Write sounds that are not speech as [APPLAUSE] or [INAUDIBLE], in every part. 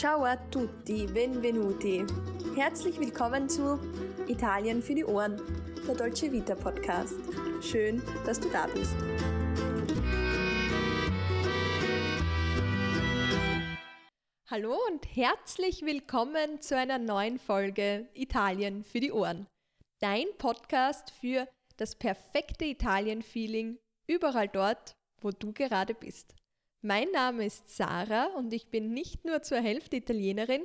Ciao a tutti, benvenuti. Herzlich willkommen zu Italien für die Ohren, der Dolce Vita Podcast. Schön, dass du da bist. Hallo und herzlich willkommen zu einer neuen Folge Italien für die Ohren. Dein Podcast für das perfekte Italien-Feeling überall dort, wo du gerade bist. Mein Name ist Sarah und ich bin nicht nur zur Hälfte Italienerin,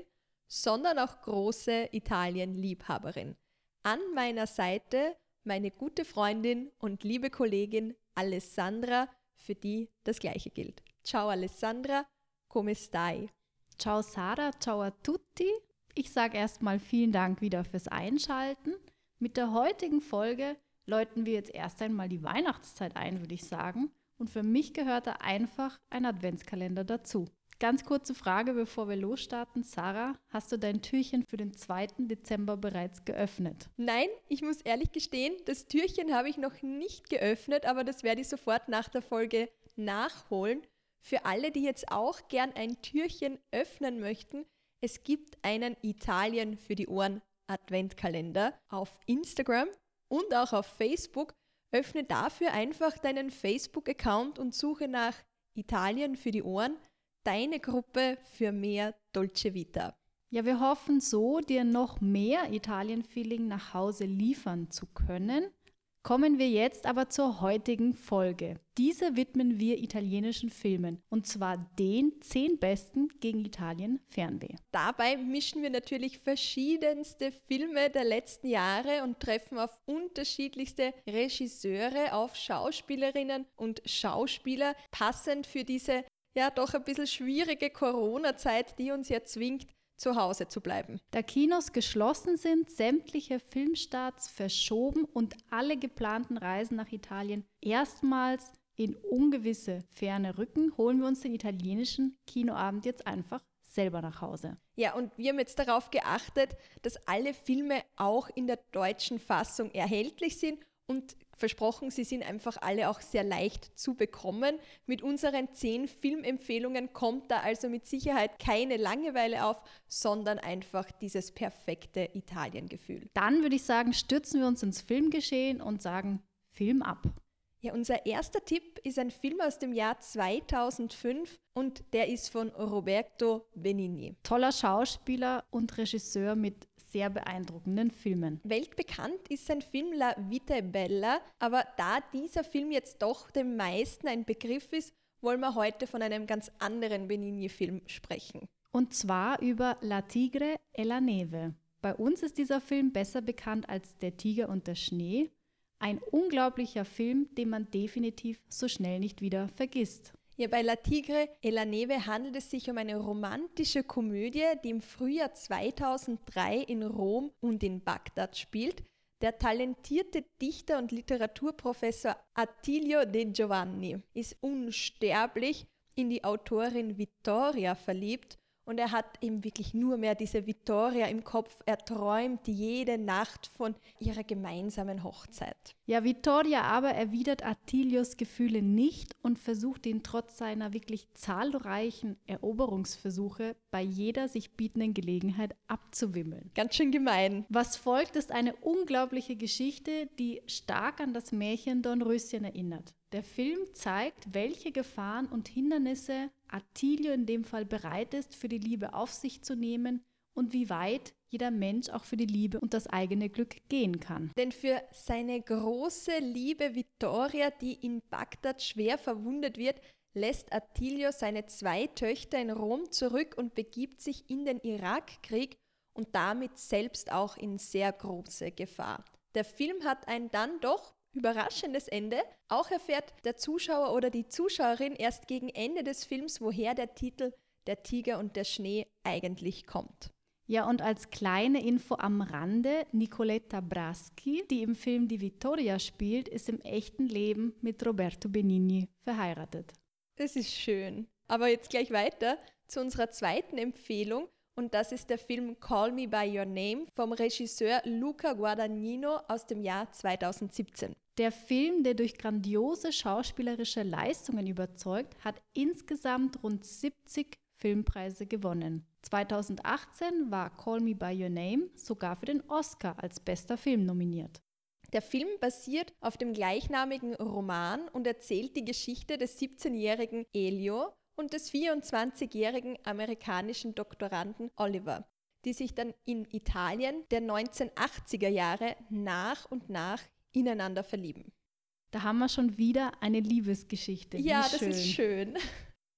sondern auch große Italien-Liebhaberin. An meiner Seite meine gute Freundin und liebe Kollegin Alessandra, für die das gleiche gilt. Ciao Alessandra, come stai? Ciao Sarah, ciao a tutti. Ich sage erstmal vielen Dank wieder fürs Einschalten. Mit der heutigen Folge läuten wir jetzt erst einmal die Weihnachtszeit ein, würde ich sagen. Und für mich gehört da einfach ein Adventskalender dazu. Ganz kurze Frage, bevor wir losstarten. Sarah, hast du dein Türchen für den 2. Dezember bereits geöffnet? Nein, ich muss ehrlich gestehen, das Türchen habe ich noch nicht geöffnet, aber das werde ich sofort nach der Folge nachholen. Für alle, die jetzt auch gern ein Türchen öffnen möchten, es gibt einen Italien für die Ohren Adventkalender auf Instagram und auch auf Facebook. Öffne dafür einfach deinen Facebook-Account und suche nach Italien für die Ohren, deine Gruppe für mehr Dolce Vita. Ja, wir hoffen so, dir noch mehr Italien-Feeling nach Hause liefern zu können. Kommen wir jetzt aber zur heutigen Folge. Diese widmen wir italienischen Filmen und zwar den zehn besten gegen Italien Fernweh. Dabei mischen wir natürlich verschiedenste Filme der letzten Jahre und treffen auf unterschiedlichste Regisseure, auf Schauspielerinnen und Schauspieler, passend für diese ja doch ein bisschen schwierige Corona-Zeit, die uns ja zwingt, zu Hause zu bleiben. Da Kinos geschlossen sind, sämtliche Filmstarts verschoben und alle geplanten Reisen nach Italien erstmals in ungewisse ferne Rücken, holen wir uns den italienischen Kinoabend jetzt einfach selber nach Hause. Ja, und wir haben jetzt darauf geachtet, dass alle Filme auch in der deutschen Fassung erhältlich sind und versprochen, sie sind einfach alle auch sehr leicht zu bekommen. Mit unseren zehn Filmempfehlungen kommt da also mit Sicherheit keine Langeweile auf, sondern einfach dieses perfekte Italiengefühl. Dann würde ich sagen, stürzen wir uns ins Filmgeschehen und sagen Film ab. Ja, unser erster Tipp ist ein Film aus dem Jahr 2005 und der ist von Roberto Benigni. Toller Schauspieler und Regisseur mit sehr beeindruckenden Filmen. Weltbekannt ist sein Film La Vita Bella, aber da dieser Film jetzt doch den meisten ein Begriff ist, wollen wir heute von einem ganz anderen Benigni-Film sprechen. Und zwar über La Tigre e la Neve. Bei uns ist dieser Film besser bekannt als Der Tiger und der Schnee. Ein unglaublicher Film, den man definitiv so schnell nicht wieder vergisst. Ja, bei La Tigre e la Neve handelt es sich um eine romantische Komödie, die im Frühjahr 2003 in Rom und in Bagdad spielt. Der talentierte Dichter und Literaturprofessor Attilio De Giovanni ist unsterblich in die Autorin Vittoria verliebt und er hat eben wirklich nur mehr diese Vittoria im Kopf. Er träumt jede Nacht von ihrer gemeinsamen Hochzeit. Ja, Vittoria aber erwidert Attilios Gefühle nicht und versucht ihn trotz seiner wirklich zahlreichen Eroberungsversuche bei jeder sich bietenden Gelegenheit abzuwimmeln. Ganz schön gemein. Was folgt, ist eine unglaubliche Geschichte, die stark an das Märchen Dornröschen erinnert. Der Film zeigt, welche Gefahren und Hindernisse Attilio in dem Fall bereit ist, für die Liebe auf sich zu nehmen und wie weit jeder Mensch auch für die Liebe und das eigene Glück gehen kann. Denn für seine große Liebe Vittoria, die in Bagdad schwer verwundet wird, lässt Attilio seine zwei Töchter in Rom zurück und begibt sich in den Irakkrieg und damit selbst auch in sehr große Gefahr. Der Film hat ein dann doch überraschendes Ende. Auch erfährt der Zuschauer oder die Zuschauerin erst gegen Ende des Films, woher der Titel Der Tiger und der Schnee eigentlich kommt. Ja, und als kleine Info am Rande, Nicoletta Braschi, die im Film Die Vittoria spielt, ist im echten Leben mit Roberto Benigni verheiratet. Das ist schön. Aber jetzt gleich weiter zu unserer zweiten Empfehlung und das ist der Film Call Me By Your Name vom Regisseur Luca Guadagnino aus dem Jahr 2017. Der Film, der durch grandiose schauspielerische Leistungen überzeugt, hat insgesamt rund 70 Filmpreise gewonnen. 2018 war Call Me By Your Name sogar für den Oscar als bester Film nominiert. Der Film basiert auf dem gleichnamigen Roman und erzählt die Geschichte des 17-jährigen Elio und des 24-jährigen amerikanischen Doktoranden Oliver, die sich dann in Italien der 1980er Jahre nach und nach ineinander verlieben. Da haben wir schon wieder eine Liebesgeschichte. Ja, das ist schön.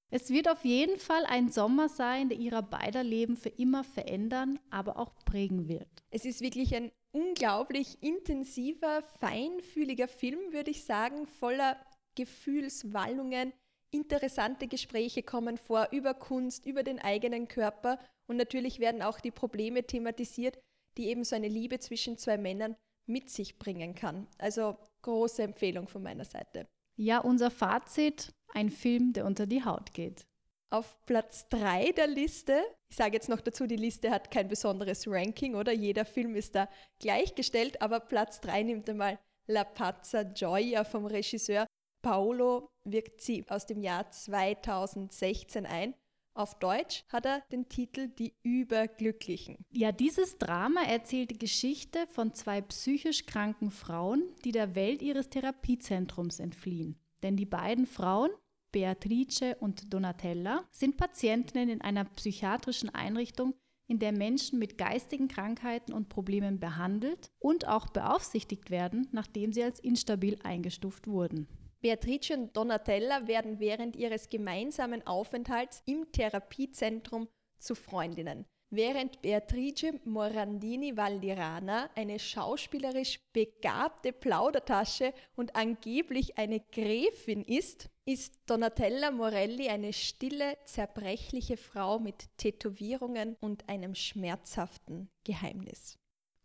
Es wird auf jeden Fall ein Sommer sein, der ihrer beider Leben für immer verändern, aber auch prägen wird. Es ist wirklich ein unglaublich intensiver, feinfühliger Film, würde ich sagen, voller Gefühlswallungen. Interessante Gespräche kommen vor über Kunst, über den eigenen Körper und natürlich werden auch die Probleme thematisiert, die eben so eine Liebe zwischen zwei Männern mit sich bringen kann. Also große Empfehlung von meiner Seite. Ja, unser Fazit, ein Film, der unter die Haut geht. Auf Platz 3 der Liste, ich sage jetzt noch dazu, die Liste hat kein besonderes Ranking, oder? Jeder Film ist da gleichgestellt, aber Platz 3 nimmt einmal La Pazza Gioia vom Regisseur Paolo Virzi aus dem Jahr 2016 ein. Auf Deutsch hat er den Titel Die Überglücklichen. Ja, dieses Drama erzählt die Geschichte von zwei psychisch kranken Frauen, die der Welt ihres Therapiezentrums entfliehen. Denn die beiden Frauen, Beatrice und Donatella, sind Patientinnen in einer psychiatrischen Einrichtung, in der Menschen mit geistigen Krankheiten und Problemen behandelt und auch beaufsichtigt werden, nachdem sie als instabil eingestuft wurden. Beatrice und Donatella werden während ihres gemeinsamen Aufenthalts im Therapiezentrum zu Freundinnen. Während Beatrice Morandini Valdirana eine schauspielerisch begabte Plaudertasche und angeblich eine Gräfin ist, ist Donatella Morelli eine stille, zerbrechliche Frau mit Tätowierungen und einem schmerzhaften Geheimnis.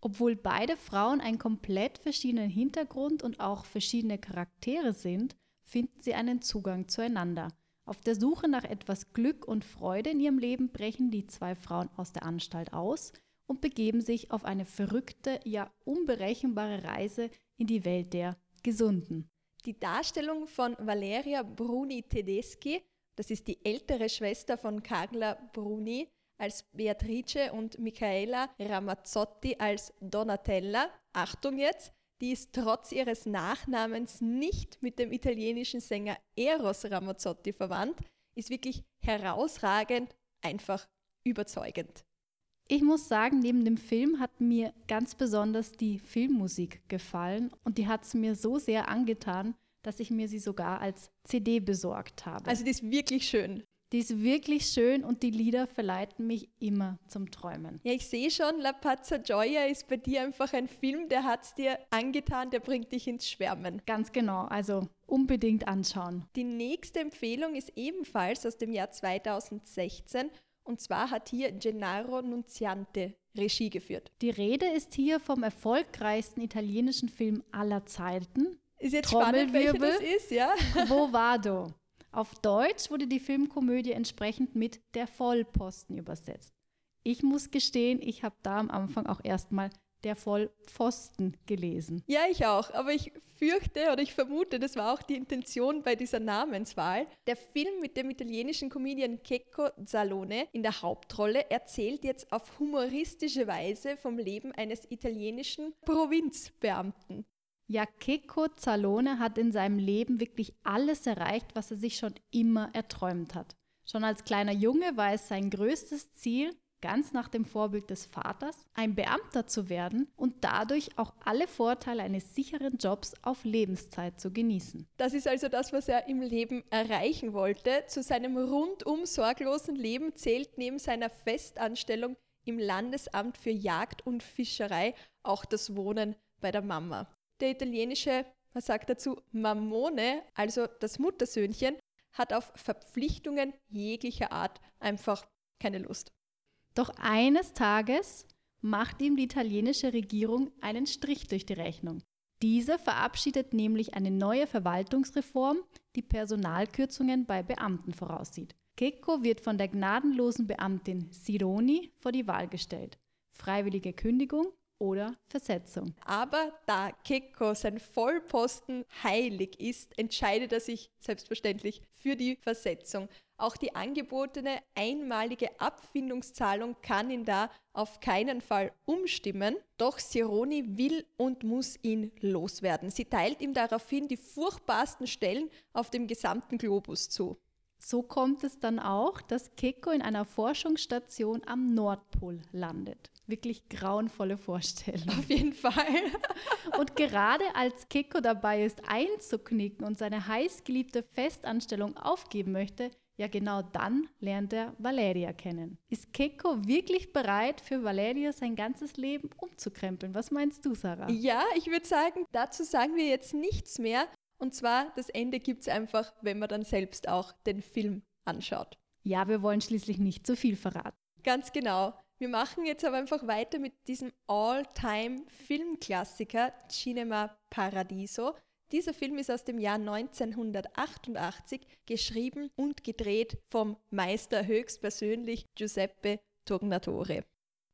Obwohl beide Frauen einen komplett verschiedenen Hintergrund und auch verschiedene Charaktere sind, finden sie einen Zugang zueinander. Auf der Suche nach etwas Glück und Freude in ihrem Leben brechen die zwei Frauen aus der Anstalt aus und begeben sich auf eine verrückte, ja unberechenbare Reise in die Welt der Gesunden. Die Darstellung von Valeria Bruni Tedeschi, das ist die ältere Schwester von Carla Bruni, als Beatrice und Michaela Ramazzotti als Donatella. Achtung jetzt, die ist trotz ihres Nachnamens nicht mit dem italienischen Sänger Eros Ramazzotti verwandt, ist wirklich herausragend, einfach überzeugend. Ich muss sagen, neben dem Film hat mir ganz besonders die Filmmusik gefallen und die hat es mir so sehr angetan, dass ich mir sie sogar als CD besorgt habe. Also die ist wirklich schön. Die ist wirklich schön und die Lieder verleiten mich immer zum Träumen. Ja, ich sehe schon, La Pazza Gioia ist bei dir einfach ein Film, der hat es dir angetan, der bringt dich ins Schwärmen. Ganz genau, also unbedingt anschauen. Die nächste Empfehlung ist ebenfalls aus dem Jahr 2016 und zwar hat hier Gennaro Nunziante Regie geführt. Die Rede ist hier vom erfolgreichsten italienischen Film aller Zeiten. Ist jetzt spannend, welcher das ist, ja? Wo Vado? Auf Deutsch wurde die Filmkomödie entsprechend mit Der Vollposten übersetzt. Ich muss gestehen, ich habe da am Anfang auch erstmal der Vollpfosten gelesen. Ja, ich auch. Aber ich fürchte oder ich vermute, das war auch die Intention bei dieser Namenswahl. Der Film mit dem italienischen Comedian Checco Zalone in der Hauptrolle erzählt jetzt auf humoristische Weise vom Leben eines italienischen Provinzbeamten. Ja, Keko Zalone hat in seinem Leben wirklich alles erreicht, was er sich schon immer erträumt hat. Schon als kleiner Junge war es sein größtes Ziel, ganz nach dem Vorbild des Vaters, ein Beamter zu werden und dadurch auch alle Vorteile eines sicheren Jobs auf Lebenszeit zu genießen. Das ist also das, was er im Leben erreichen wollte. Zu seinem rundum sorglosen Leben zählt neben seiner Festanstellung im Landesamt für Jagd und Fischerei auch das Wohnen bei der Mama. Der italienische, man sagt dazu Mammone, also das Muttersöhnchen, hat auf Verpflichtungen jeglicher Art einfach keine Lust. Doch eines Tages macht ihm die italienische Regierung einen Strich durch die Rechnung. Diese verabschiedet nämlich eine neue Verwaltungsreform, die Personalkürzungen bei Beamten voraussieht. Kekko wird von der gnadenlosen Beamtin Sironi vor die Wahl gestellt. Freiwillige Kündigung oder Versetzung. Aber da Keko sein Vollposten heilig ist, entscheidet er sich selbstverständlich für die Versetzung. Auch die angebotene einmalige Abfindungszahlung kann ihn da auf keinen Fall umstimmen. Doch Sironi will und muss ihn loswerden. Sie teilt ihm daraufhin die furchtbarsten Stellen auf dem gesamten Globus zu. So kommt es dann auch, dass Keko in einer Forschungsstation am Nordpol landet. Wirklich grauenvolle Vorstellung. Auf jeden Fall. [LAUGHS] und gerade als Keko dabei ist, einzuknicken und seine heißgeliebte Festanstellung aufgeben möchte, ja genau dann lernt er Valeria kennen. Ist Keko wirklich bereit, für Valeria sein ganzes Leben umzukrempeln? Was meinst du, Sarah? Ja, ich würde sagen, dazu sagen wir jetzt nichts mehr. Und zwar, das Ende gibt es einfach, wenn man dann selbst auch den Film anschaut. Ja, wir wollen schließlich nicht zu viel verraten. Ganz genau. Wir machen jetzt aber einfach weiter mit diesem All-Time-Filmklassiker Cinema Paradiso. Dieser Film ist aus dem Jahr 1988, geschrieben und gedreht vom Meister höchstpersönlich Giuseppe Tornatore.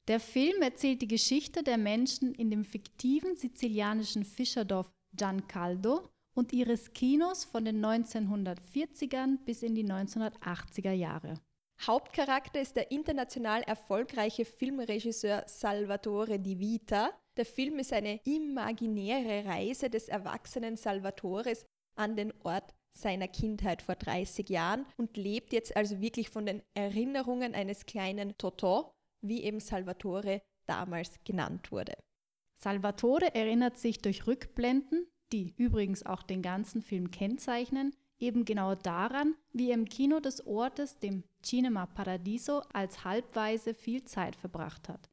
Der Film erzählt die Geschichte der Menschen in dem fiktiven sizilianischen Fischerdorf Giancaldo und ihres Kinos von den 1940ern bis in die 1980er Jahre. Hauptcharakter ist der international erfolgreiche Filmregisseur Salvatore Di Vita. Der Film ist eine imaginäre Reise des erwachsenen Salvatores an den Ort seiner Kindheit vor 30 Jahren und lebt jetzt also wirklich von den Erinnerungen eines kleinen Toto, wie eben Salvatore damals genannt wurde. Salvatore erinnert sich durch Rückblenden die übrigens auch den ganzen Film kennzeichnen, eben genau daran, wie er im Kino des Ortes, dem Cinema Paradiso, als Halbweise viel Zeit verbracht hat.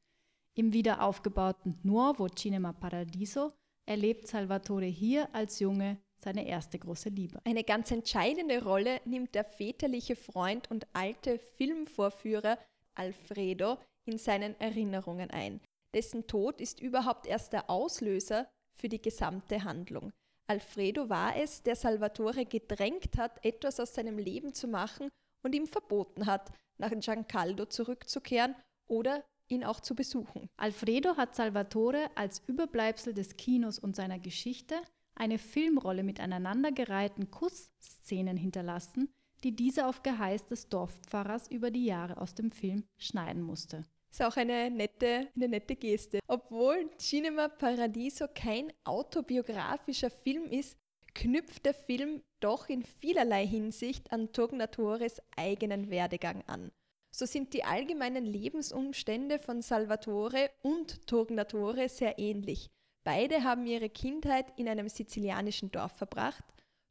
Im wiederaufgebauten Nuovo Cinema Paradiso erlebt Salvatore hier als Junge seine erste große Liebe. Eine ganz entscheidende Rolle nimmt der väterliche Freund und alte Filmvorführer Alfredo in seinen Erinnerungen ein. Dessen Tod ist überhaupt erst der Auslöser für die gesamte Handlung. Alfredo war es, der Salvatore gedrängt hat, etwas aus seinem Leben zu machen und ihm verboten hat, nach Giancaldo zurückzukehren oder ihn auch zu besuchen. Alfredo hat Salvatore als Überbleibsel des Kinos und seiner Geschichte eine Filmrolle mit aneinandergereihten Kussszenen hinterlassen, die dieser auf Geheiß des Dorfpfarrers über die Jahre aus dem Film schneiden musste. Ist auch eine nette, eine nette Geste. Obwohl Cinema Paradiso kein autobiografischer Film ist, knüpft der Film doch in vielerlei Hinsicht an Tornatores eigenen Werdegang an. So sind die allgemeinen Lebensumstände von Salvatore und Tornatore sehr ähnlich. Beide haben ihre Kindheit in einem sizilianischen Dorf verbracht.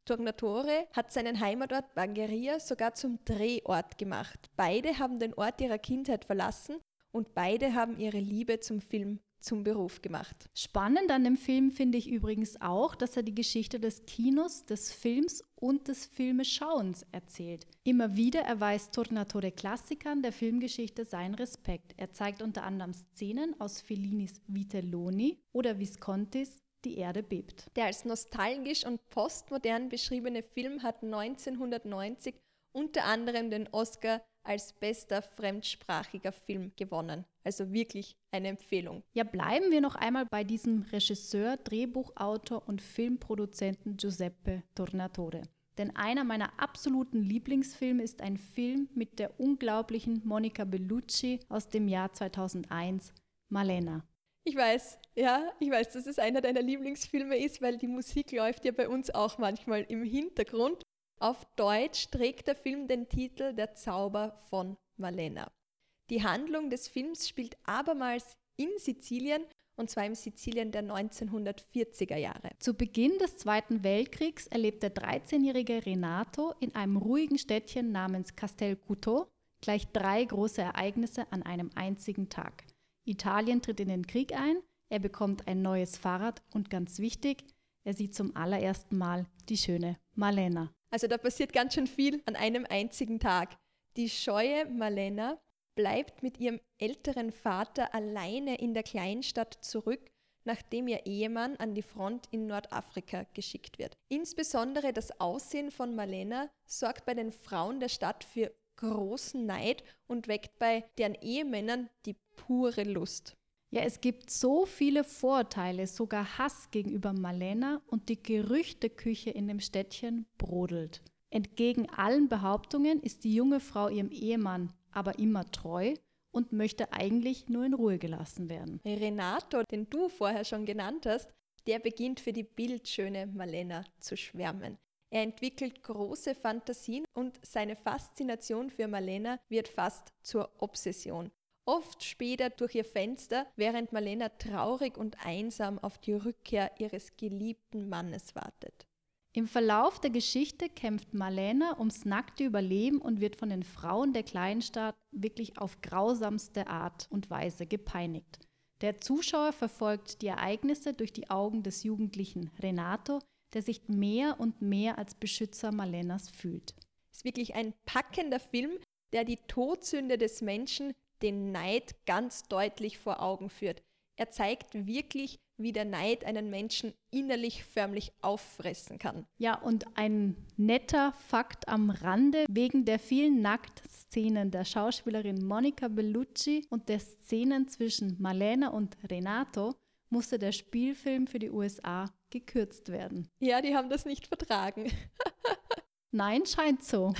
Tornatore hat seinen Heimatort Bagheria sogar zum Drehort gemacht. Beide haben den Ort ihrer Kindheit verlassen und beide haben ihre Liebe zum Film zum Beruf gemacht. Spannend an dem Film finde ich übrigens auch, dass er die Geschichte des Kinos, des Films und des Filmeschauens erzählt. Immer wieder erweist Tornatore Klassikern der Filmgeschichte seinen Respekt. Er zeigt unter anderem Szenen aus Fellinis Vitelloni oder Viscontis Die Erde bebt. Der als nostalgisch und postmodern beschriebene Film hat 1990 unter anderem den Oscar als bester fremdsprachiger Film gewonnen. Also wirklich eine Empfehlung. Ja, bleiben wir noch einmal bei diesem Regisseur, Drehbuchautor und Filmproduzenten Giuseppe Tornatore. Denn einer meiner absoluten Lieblingsfilme ist ein Film mit der unglaublichen Monica Bellucci aus dem Jahr 2001, Malena. Ich weiß, ja, ich weiß, dass es einer deiner Lieblingsfilme ist, weil die Musik läuft ja bei uns auch manchmal im Hintergrund. Auf Deutsch trägt der Film den Titel Der Zauber von Malena. Die Handlung des Films spielt abermals in Sizilien und zwar im Sizilien der 1940er Jahre. Zu Beginn des Zweiten Weltkriegs erlebt der 13-jährige Renato in einem ruhigen Städtchen namens Castel Couto gleich drei große Ereignisse an einem einzigen Tag. Italien tritt in den Krieg ein, er bekommt ein neues Fahrrad und ganz wichtig, er sieht zum allerersten Mal die schöne Malena. Also da passiert ganz schön viel an einem einzigen Tag. Die scheue Malena bleibt mit ihrem älteren Vater alleine in der Kleinstadt zurück, nachdem ihr Ehemann an die Front in Nordafrika geschickt wird. Insbesondere das Aussehen von Malena sorgt bei den Frauen der Stadt für großen Neid und weckt bei deren Ehemännern die pure Lust. Ja, es gibt so viele Vorurteile, sogar Hass gegenüber Malena und die Gerüchteküche in dem Städtchen brodelt. Entgegen allen Behauptungen ist die junge Frau ihrem Ehemann aber immer treu und möchte eigentlich nur in Ruhe gelassen werden. Renato, den du vorher schon genannt hast, der beginnt für die bildschöne Malena zu schwärmen. Er entwickelt große Fantasien und seine Faszination für Malena wird fast zur Obsession. Oft später durch ihr Fenster, während Malena traurig und einsam auf die Rückkehr ihres geliebten Mannes wartet. Im Verlauf der Geschichte kämpft Marlene ums nackte Überleben und wird von den Frauen der Kleinstadt wirklich auf grausamste Art und Weise gepeinigt. Der Zuschauer verfolgt die Ereignisse durch die Augen des jugendlichen Renato, der sich mehr und mehr als Beschützer Marlenas fühlt. Es ist wirklich ein packender Film, der die Todsünde des Menschen, den Neid, ganz deutlich vor Augen führt. Er zeigt wirklich, wie der Neid einen Menschen innerlich förmlich auffressen kann. Ja, und ein netter Fakt am Rande, wegen der vielen Nacktszenen der Schauspielerin Monica Bellucci und der Szenen zwischen Marlena und Renato musste der Spielfilm für die USA gekürzt werden. Ja, die haben das nicht vertragen. [LAUGHS] Nein, scheint so.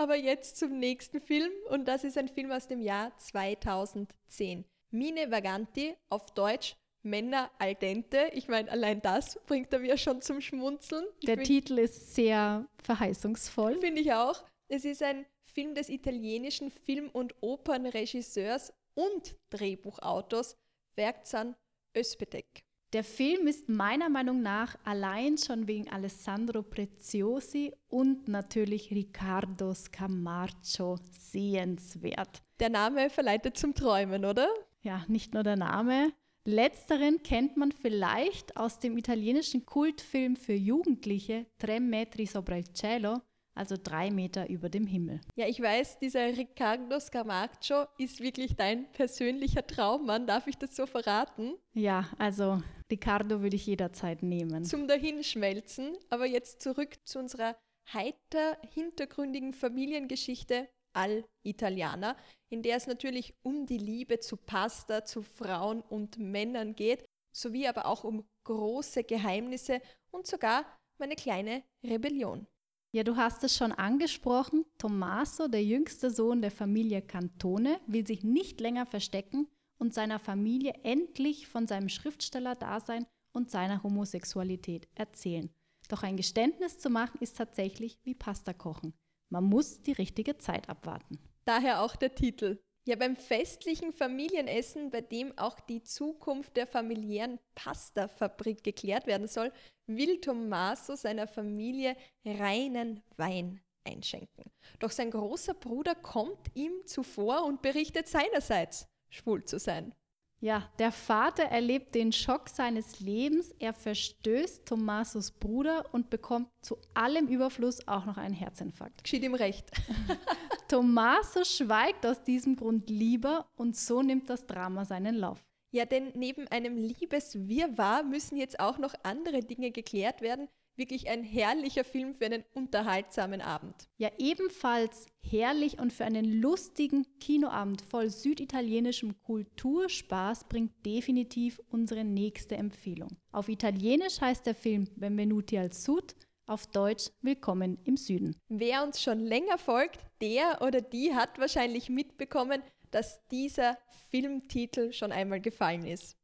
Aber jetzt zum nächsten Film und das ist ein Film aus dem Jahr 2010. Mine Vaganti, auf Deutsch Männer al dente. Ich meine, allein das bringt er mir schon zum Schmunzeln. Der find, Titel ist sehr verheißungsvoll. Finde ich auch. Es ist ein Film des italienischen Film- und Opernregisseurs und Drehbuchautors Werkzan Özpetek. Der Film ist meiner Meinung nach allein schon wegen Alessandro Preziosi und natürlich Riccardo Scamarcio sehenswert. Der Name verleitet zum Träumen, oder? Ja, nicht nur der Name. Letzteren kennt man vielleicht aus dem italienischen Kultfilm für Jugendliche Tre metri sopra il cielo, also drei Meter über dem Himmel. Ja, ich weiß, dieser Riccardo Scamarcio ist wirklich dein persönlicher Traummann. Darf ich das so verraten? Ja, also Riccardo würde ich jederzeit nehmen. Zum Dahinschmelzen. Aber jetzt zurück zu unserer heiter hintergründigen Familiengeschichte Al Italiana, in der es natürlich um die Liebe zu Pasta, zu Frauen und Männern geht, sowie aber auch um große Geheimnisse und sogar meine kleine Rebellion. Ja, du hast es schon angesprochen. Tommaso, der jüngste Sohn der Familie Cantone, will sich nicht länger verstecken und seiner Familie endlich von seinem Schriftstellerdasein und seiner Homosexualität erzählen. Doch ein Geständnis zu machen ist tatsächlich wie Pasta kochen. Man muss die richtige Zeit abwarten. Daher auch der Titel. Ja, beim festlichen Familienessen, bei dem auch die Zukunft der familiären Pastafabrik geklärt werden soll, will Tommaso seiner Familie reinen Wein einschenken. Doch sein großer Bruder kommt ihm zuvor und berichtet seinerseits, schwul zu sein. Ja, der Vater erlebt den Schock seines Lebens. Er verstößt Tommasos Bruder und bekommt zu allem Überfluss auch noch einen Herzinfarkt. Geschieht ihm recht. [LAUGHS] Tommaso schweigt aus diesem Grund lieber und so nimmt das Drama seinen Lauf. Ja, denn neben einem Liebeswirrwarr müssen jetzt auch noch andere Dinge geklärt werden, wirklich ein herrlicher Film für einen unterhaltsamen Abend. Ja, ebenfalls herrlich und für einen lustigen Kinoabend voll süditalienischem Kulturspaß bringt definitiv unsere nächste Empfehlung. Auf Italienisch heißt der Film Benvenuti al Sud, auf Deutsch Willkommen im Süden. Wer uns schon länger folgt, der oder die hat wahrscheinlich mitbekommen, dass dieser Filmtitel schon einmal gefallen ist.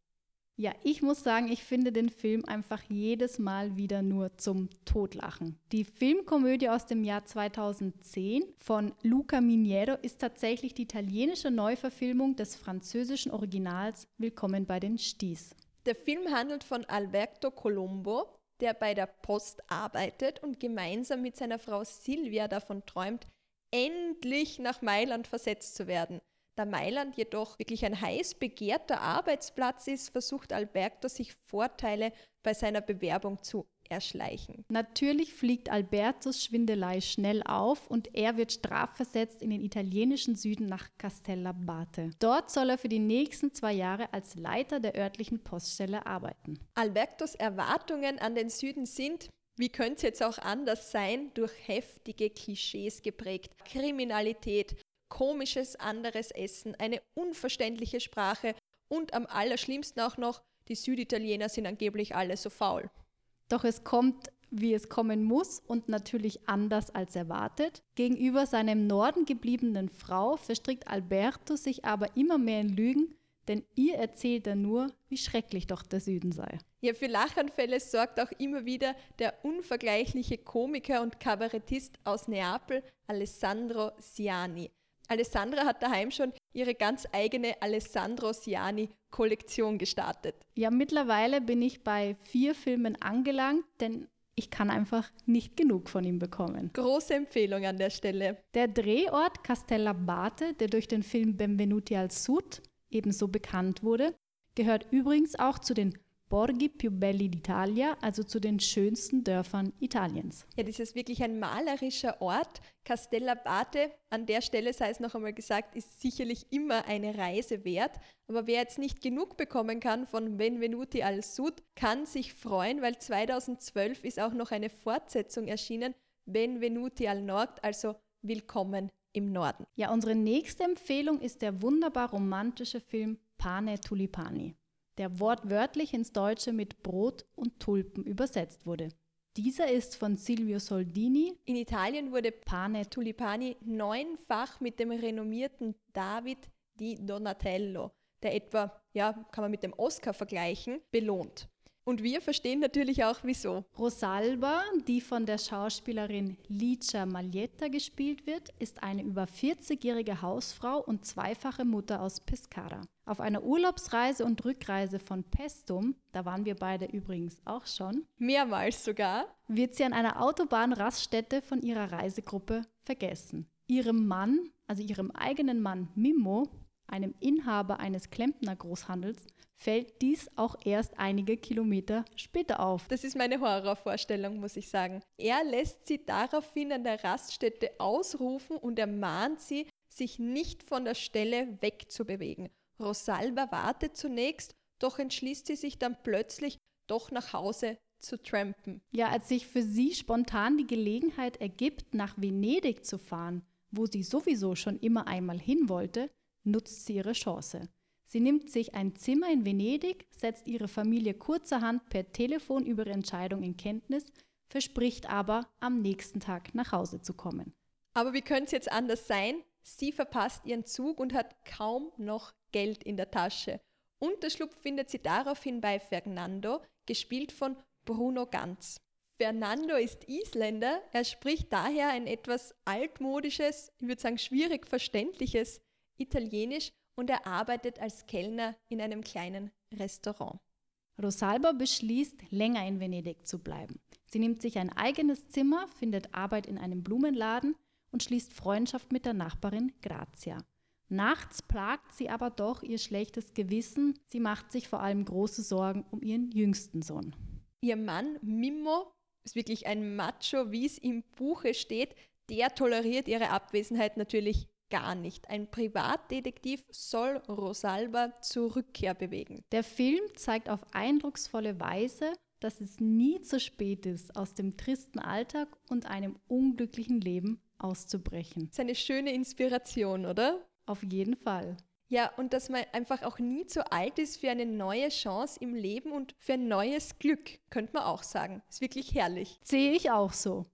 Ja, ich muss sagen, ich finde den Film einfach jedes Mal wieder nur zum Totlachen. Die Filmkomödie aus dem Jahr 2010 von Luca Miniero ist tatsächlich die italienische Neuverfilmung des französischen Originals Willkommen bei den Sties. Der Film handelt von Alberto Colombo, der bei der Post arbeitet und gemeinsam mit seiner Frau Silvia davon träumt, endlich nach Mailand versetzt zu werden. Da Mailand jedoch wirklich ein heiß begehrter Arbeitsplatz ist, versucht Alberto sich Vorteile bei seiner Bewerbung zu erschleichen. Natürlich fliegt Albertos Schwindelei schnell auf und er wird strafversetzt in den italienischen Süden nach Castellabate. Dort soll er für die nächsten zwei Jahre als Leiter der örtlichen Poststelle arbeiten. Albertos Erwartungen an den Süden sind, wie könnte es jetzt auch anders sein, durch heftige Klischees geprägt. Kriminalität, komisches anderes Essen, eine unverständliche Sprache und am allerschlimmsten auch noch, die Süditaliener sind angeblich alle so faul. Doch es kommt, wie es kommen muss und natürlich anders als erwartet. Gegenüber seiner im Norden gebliebenen Frau verstrickt Alberto sich aber immer mehr in Lügen, denn ihr erzählt er nur, wie schrecklich doch der Süden sei. Ja, für Lachanfälle sorgt auch immer wieder der unvergleichliche Komiker und Kabarettist aus Neapel, Alessandro Siani. Alessandra hat daheim schon ihre ganz eigene Alessandro Siani Kollektion gestartet. Ja, mittlerweile bin ich bei vier Filmen angelangt, denn ich kann einfach nicht genug von ihm bekommen. Große Empfehlung an der Stelle. Der Drehort Castellabate, der durch den Film Benvenuti al Sud ebenso bekannt wurde, gehört übrigens auch zu den Borghi più belli d'Italia, also zu den schönsten Dörfern Italiens. Ja, das ist wirklich ein malerischer Ort. Castellabate, an der Stelle sei es noch einmal gesagt, ist sicherlich immer eine Reise wert. Aber wer jetzt nicht genug bekommen kann von Benvenuti al Sud, kann sich freuen, weil 2012 ist auch noch eine Fortsetzung erschienen, Benvenuti al Nord, also Willkommen im Norden. Ja, unsere nächste Empfehlung ist der wunderbar romantische Film Pane Tulipani der wortwörtlich ins Deutsche mit Brot und Tulpen übersetzt wurde. Dieser ist von Silvio Soldini. In Italien wurde Pane Tulipani neunfach mit dem renommierten David di Donatello, der etwa, ja, kann man mit dem Oscar vergleichen, belohnt. Und wir verstehen natürlich auch wieso. Rosalba, die von der Schauspielerin Licia Maglietta gespielt wird, ist eine über 40-jährige Hausfrau und zweifache Mutter aus Pescara. Auf einer Urlaubsreise und Rückreise von Pestum, da waren wir beide übrigens auch schon, mehrmals sogar, wird sie an einer Autobahnraststätte von ihrer Reisegruppe vergessen. Ihrem Mann, also ihrem eigenen Mann Mimmo, einem Inhaber eines Klempner-Großhandels, fällt dies auch erst einige Kilometer später auf. Das ist meine Horrorvorstellung, muss ich sagen. Er lässt sie daraufhin an der Raststätte ausrufen und ermahnt sie, sich nicht von der Stelle wegzubewegen. Rosalba wartet zunächst, doch entschließt sie sich dann plötzlich, doch nach Hause zu trampen. Ja, als sich für sie spontan die Gelegenheit ergibt, nach Venedig zu fahren, wo sie sowieso schon immer einmal hin wollte, nutzt sie ihre Chance. Sie nimmt sich ein Zimmer in Venedig, setzt ihre Familie kurzerhand per Telefon über ihre Entscheidung in Kenntnis, verspricht aber, am nächsten Tag nach Hause zu kommen. Aber wie könnte es jetzt anders sein? Sie verpasst ihren Zug und hat kaum noch Geld in der Tasche. Unterschlupf findet sie daraufhin bei Fernando, gespielt von Bruno Ganz. Fernando ist Isländer, er spricht daher ein etwas altmodisches, ich würde sagen schwierig verständliches Italienisch und er arbeitet als Kellner in einem kleinen Restaurant. Rosalba beschließt, länger in Venedig zu bleiben. Sie nimmt sich ein eigenes Zimmer, findet Arbeit in einem Blumenladen und schließt Freundschaft mit der Nachbarin Grazia. Nachts plagt sie aber doch ihr schlechtes Gewissen. Sie macht sich vor allem große Sorgen um ihren jüngsten Sohn. Ihr Mann Mimmo ist wirklich ein Macho, wie es im Buche steht. Der toleriert ihre Abwesenheit natürlich gar nicht. Ein Privatdetektiv soll Rosalba zur Rückkehr bewegen. Der Film zeigt auf eindrucksvolle Weise, dass es nie zu spät ist, aus dem tristen Alltag und einem unglücklichen Leben auszubrechen. Das ist eine schöne Inspiration, oder? Auf jeden Fall. Ja, und dass man einfach auch nie zu alt ist für eine neue Chance im Leben und für ein neues Glück, könnte man auch sagen. Ist wirklich herrlich. Sehe ich auch so.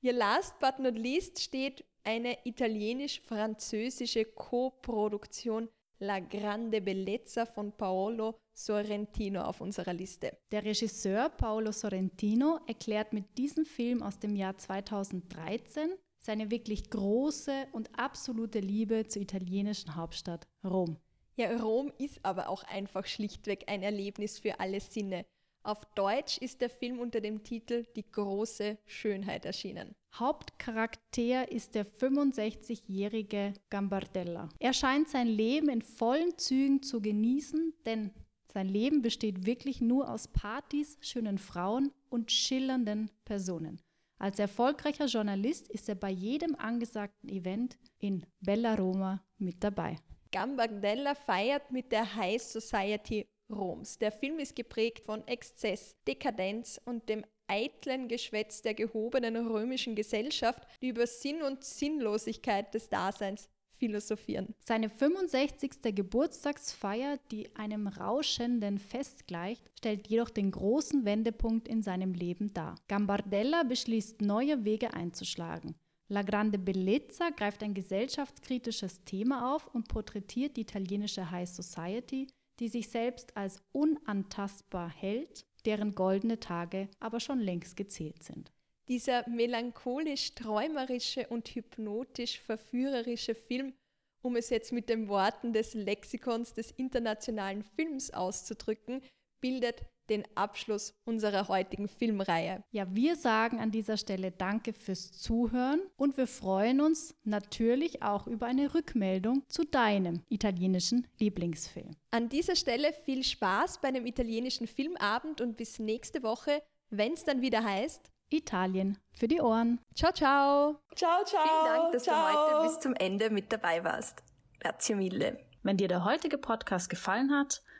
Ja, last but not least steht eine italienisch-französische Co-Produktion La Grande Bellezza von Paolo Sorrentino auf unserer Liste. Der Regisseur Paolo Sorrentino erklärt mit diesem Film aus dem Jahr 2013 seine wirklich große und absolute Liebe zur italienischen Hauptstadt Rom. Ja, Rom ist aber auch einfach schlichtweg ein Erlebnis für alle Sinne. Auf Deutsch ist der Film unter dem Titel Die große Schönheit erschienen. Hauptcharakter ist der 65-jährige Gambardella. Er scheint sein Leben in vollen Zügen zu genießen, denn sein Leben besteht wirklich nur aus Partys, schönen Frauen und schillernden Personen. Als erfolgreicher Journalist ist er bei jedem angesagten Event in Bella Roma mit dabei. Gambardella feiert mit der High Society Roms. Der Film ist geprägt von Exzess, Dekadenz und dem eitlen Geschwätz der gehobenen römischen Gesellschaft, die über Sinn und Sinnlosigkeit des Daseins philosophieren. Seine 65. Geburtstagsfeier, die einem rauschenden Fest gleicht, stellt jedoch den großen Wendepunkt in seinem Leben dar. Gambardella beschließt, neue Wege einzuschlagen. La Grande Bellezza greift ein gesellschaftskritisches Thema auf und porträtiert die italienische High Society, die sich selbst als unantastbar hält, deren goldene Tage aber schon längst gezählt sind. Dieser melancholisch-träumerische und hypnotisch-verführerische Film, um es jetzt mit den Worten des Lexikons des internationalen Films auszudrücken, bildet den Abschluss unserer heutigen Filmreihe. Ja, wir sagen an dieser Stelle Danke fürs Zuhören und wir freuen uns natürlich auch über eine Rückmeldung zu deinem italienischen Lieblingsfilm. An dieser Stelle viel Spaß bei einem italienischen Filmabend und bis nächste Woche, wenn es dann wieder heißt Italien für die Ohren. Ciao, ciao. Ciao, ciao. Vielen Dank, dass ciao. du heute bis zum Ende mit dabei warst. Grazie mille. Wenn dir der heutige Podcast gefallen hat,